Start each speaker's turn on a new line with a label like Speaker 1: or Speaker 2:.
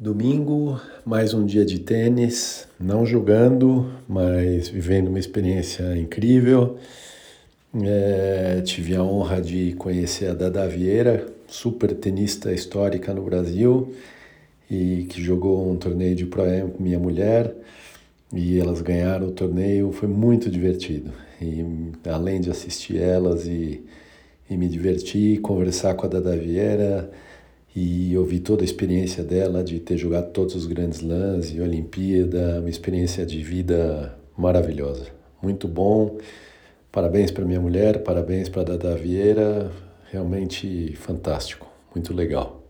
Speaker 1: Domingo, mais um dia de tênis, não jogando, mas vivendo uma experiência incrível. É, tive a honra de conhecer a Dada Vieira, super tenista histórica no Brasil e que jogou um torneio de Pro com minha mulher e elas ganharam o torneio, foi muito divertido. E além de assistir elas e, e me divertir, conversar com a Dada Vieira, e ouvi toda a experiência dela de ter jogado todos os grandes lãs e Olimpíada, uma experiência de vida maravilhosa. Muito bom. Parabéns para minha mulher, parabéns para Dada Vieira, realmente fantástico, muito legal.